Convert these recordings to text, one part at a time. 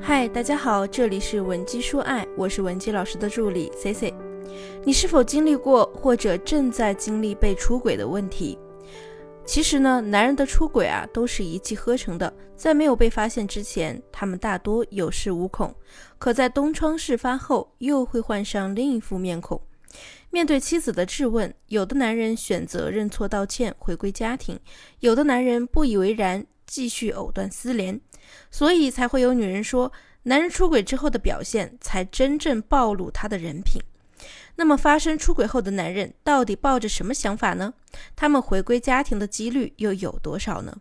嗨，大家好，这里是文姬说爱，我是文姬老师的助理 C C。你是否经历过或者正在经历被出轨的问题？其实呢，男人的出轨啊，都是一气呵成的，在没有被发现之前，他们大多有恃无恐；可在东窗事发后，又会换上另一副面孔。面对妻子的质问，有的男人选择认错道歉，回归家庭；有的男人不以为然，继续藕断丝连。所以才会有女人说，男人出轨之后的表现才真正暴露他的人品。那么，发生出轨后的男人到底抱着什么想法呢？他们回归家庭的几率又有多少呢？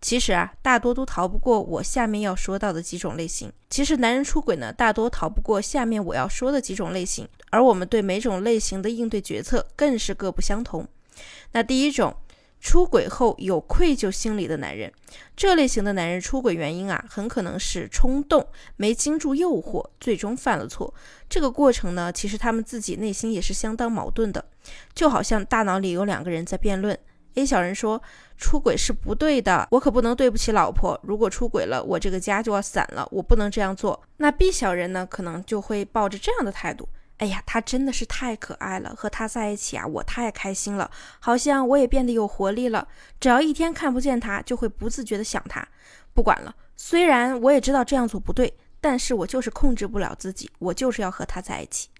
其实啊，大多都逃不过我下面要说到的几种类型。其实，男人出轨呢，大多逃不过下面我要说的几种类型。而我们对每种类型的应对决策更是各不相同。那第一种，出轨后有愧疚心理的男人，这类型的男人出轨原因啊，很可能是冲动，没经住诱惑，最终犯了错。这个过程呢，其实他们自己内心也是相当矛盾的，就好像大脑里有两个人在辩论。A 小人说出轨是不对的，我可不能对不起老婆。如果出轨了，我这个家就要散了，我不能这样做。那 B 小人呢，可能就会抱着这样的态度：哎呀，他真的是太可爱了，和他在一起啊，我太开心了，好像我也变得有活力了。只要一天看不见他，就会不自觉的想他。不管了，虽然我也知道这样做不对，但是我就是控制不了自己，我就是要和他在一起。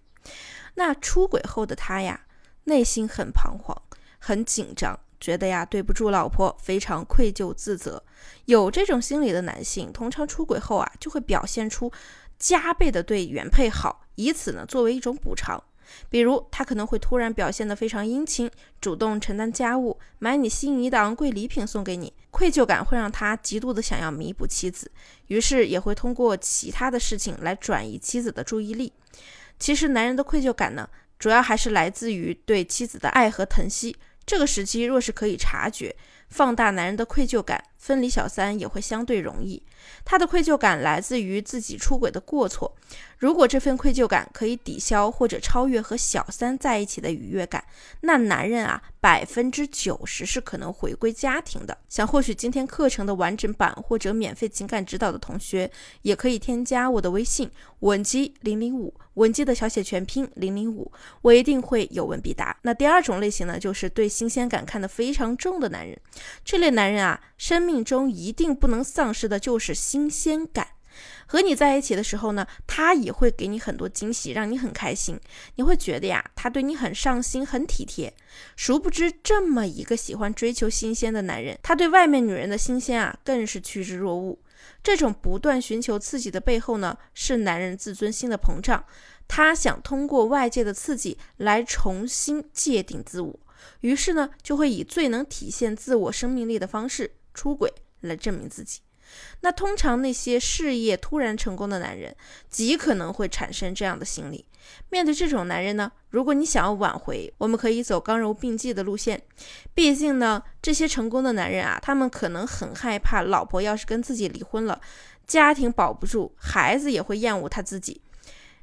那出轨后的他呀，内心很彷徨，很紧张。觉得呀，对不住老婆，非常愧疚自责。有这种心理的男性，通常出轨后啊，就会表现出加倍的对原配好，以此呢作为一种补偿。比如，他可能会突然表现得非常殷勤，主动承担家务，买你心仪的昂贵礼品送给你。愧疚感会让他极度的想要弥补妻子，于是也会通过其他的事情来转移妻子的注意力。其实，男人的愧疚感呢，主要还是来自于对妻子的爱和疼惜。这个时期若是可以察觉，放大男人的愧疚感，分离小三也会相对容易。他的愧疚感来自于自己出轨的过错，如果这份愧疚感可以抵消或者超越和小三在一起的愉悦感，那男人啊，百分之九十是可能回归家庭的。想获取今天课程的完整版或者免费情感指导的同学，也可以添加我的微信文姬零零五。文姬的小写全拼零零五，我一定会有问必答。那第二种类型呢，就是对新鲜感看得非常重的男人。这类男人啊，生命命中一定不能丧失的就是新鲜感。和你在一起的时候呢，他也会给你很多惊喜，让你很开心。你会觉得呀，他对你很上心、很体贴。殊不知，这么一个喜欢追求新鲜的男人，他对外面女人的新鲜啊，更是趋之若鹜。这种不断寻求刺激的背后呢，是男人自尊心的膨胀。他想通过外界的刺激来重新界定自我，于是呢，就会以最能体现自我生命力的方式出轨来证明自己。那通常那些事业突然成功的男人，极可能会产生这样的心理。面对这种男人呢，如果你想要挽回，我们可以走刚柔并济的路线。毕竟呢，这些成功的男人啊，他们可能很害怕，老婆要是跟自己离婚了，家庭保不住，孩子也会厌恶他自己，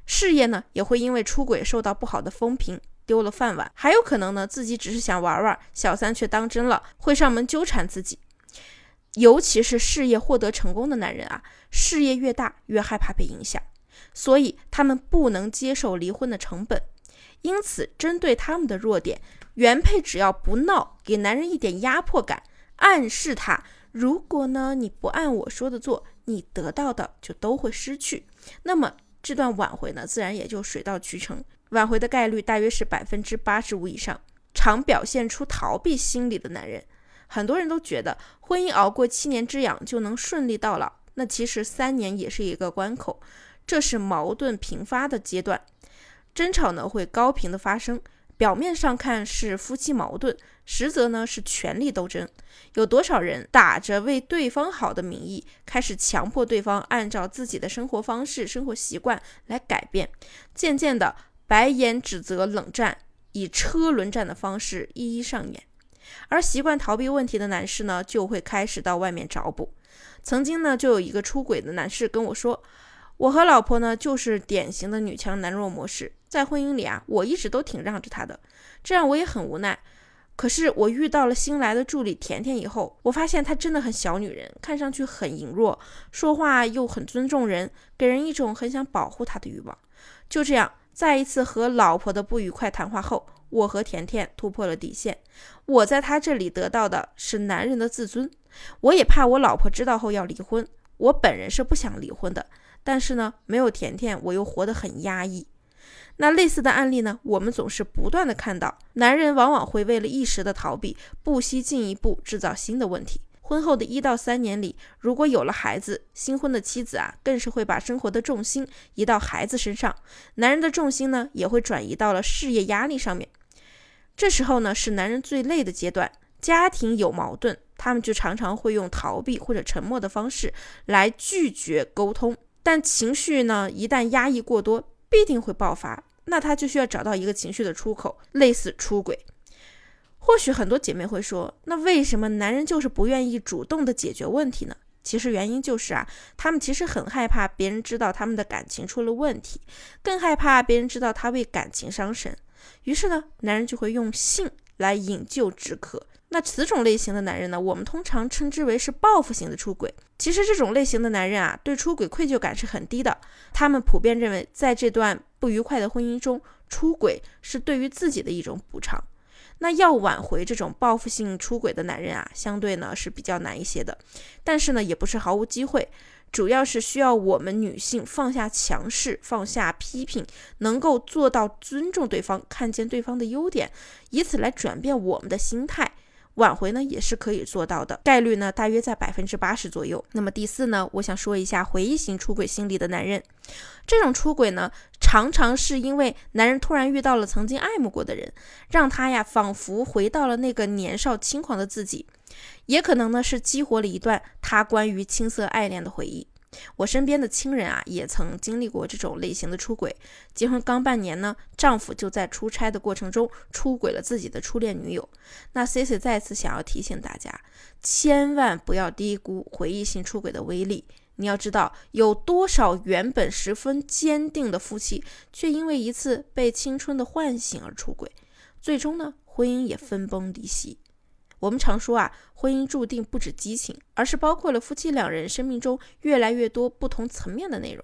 事业呢也会因为出轨受到不好的风评，丢了饭碗。还有可能呢，自己只是想玩玩，小三却当真了，会上门纠缠自己。尤其是事业获得成功的男人啊，事业越大越害怕被影响，所以他们不能接受离婚的成本。因此，针对他们的弱点，原配只要不闹，给男人一点压迫感，暗示他，如果呢你不按我说的做，你得到的就都会失去。那么这段挽回呢，自然也就水到渠成，挽回的概率大约是百分之八十五以上。常表现出逃避心理的男人。很多人都觉得婚姻熬过七年之痒就能顺利到老，那其实三年也是一个关口，这是矛盾频发的阶段，争吵呢会高频的发生，表面上看是夫妻矛盾，实则呢是权力斗争。有多少人打着为对方好的名义，开始强迫对方按照自己的生活方式、生活习惯来改变，渐渐的白眼、指责、冷战，以车轮战的方式一一上演。而习惯逃避问题的男士呢，就会开始到外面找补。曾经呢，就有一个出轨的男士跟我说：“我和老婆呢，就是典型的女强男弱模式，在婚姻里啊，我一直都挺让着他的，这样我也很无奈。可是我遇到了新来的助理甜甜以后，我发现她真的很小女人，看上去很羸弱，说话又很尊重人，给人一种很想保护她的欲望。就这样，在一次和老婆的不愉快谈话后，我和甜甜突破了底线。我在他这里得到的是男人的自尊，我也怕我老婆知道后要离婚。我本人是不想离婚的，但是呢，没有甜甜，我又活得很压抑。那类似的案例呢？我们总是不断的看到，男人往往会为了一时的逃避，不惜进一步制造新的问题。婚后的一到三年里，如果有了孩子，新婚的妻子啊，更是会把生活的重心移到孩子身上，男人的重心呢，也会转移到了事业压力上面。这时候呢，是男人最累的阶段，家庭有矛盾，他们就常常会用逃避或者沉默的方式来拒绝沟通。但情绪呢，一旦压抑过多，必定会爆发。那他就需要找到一个情绪的出口，类似出轨。或许很多姐妹会说，那为什么男人就是不愿意主动的解决问题呢？其实原因就是啊，他们其实很害怕别人知道他们的感情出了问题，更害怕别人知道他为感情伤神。于是呢，男人就会用性来引咎止渴。那此种类型的男人呢，我们通常称之为是报复型的出轨。其实这种类型的男人啊，对出轨愧疚感是很低的。他们普遍认为，在这段不愉快的婚姻中，出轨是对于自己的一种补偿。那要挽回这种报复性出轨的男人啊，相对呢是比较难一些的。但是呢，也不是毫无机会，主要是需要我们女性放下强势，放下批评，能够做到尊重对方，看见对方的优点，以此来转变我们的心态。挽回呢也是可以做到的，概率呢大约在百分之八十左右。那么第四呢，我想说一下回忆型出轨心理的男人，这种出轨呢，常常是因为男人突然遇到了曾经爱慕过的人，让他呀仿佛回到了那个年少轻狂的自己，也可能呢是激活了一段他关于青涩爱恋的回忆。我身边的亲人啊，也曾经历过这种类型的出轨。结婚刚半年呢，丈夫就在出差的过程中出轨了自己的初恋女友。那 C C 再次想要提醒大家，千万不要低估回忆性出轨的威力。你要知道，有多少原本十分坚定的夫妻，却因为一次被青春的唤醒而出轨，最终呢，婚姻也分崩离析。我们常说啊，婚姻注定不止激情，而是包括了夫妻两人生命中越来越多不同层面的内容。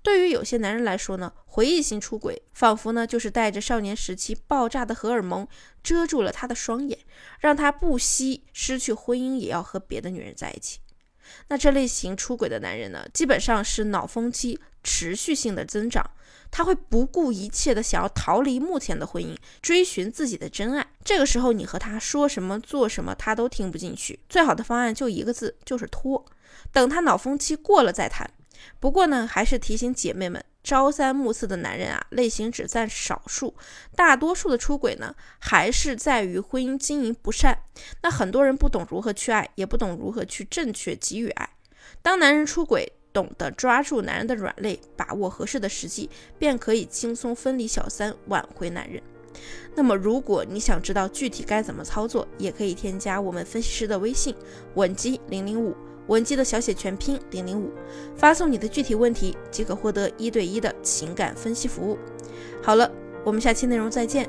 对于有些男人来说呢，回忆型出轨仿佛呢就是带着少年时期爆炸的荷尔蒙遮住了他的双眼，让他不惜失去婚姻也要和别的女人在一起。那这类型出轨的男人呢，基本上是脑风期持续性的增长。他会不顾一切的想要逃离目前的婚姻，追寻自己的真爱。这个时候，你和他说什么、做什么，他都听不进去。最好的方案就一个字，就是拖。等他脑风期过了再谈。不过呢，还是提醒姐妹们，朝三暮四的男人啊，类型只占少数，大多数的出轨呢，还是在于婚姻经营不善。那很多人不懂如何去爱，也不懂如何去正确给予爱。当男人出轨，懂得抓住男人的软肋，把握合适的时机，便可以轻松分离小三，挽回男人。那么，如果你想知道具体该怎么操作，也可以添加我们分析师的微信文姬零零五，文姬的小写全拼零零五，发送你的具体问题，即可获得一对一的情感分析服务。好了，我们下期内容再见。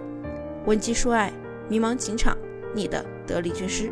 文姬说爱，迷茫情场，你的得力军师。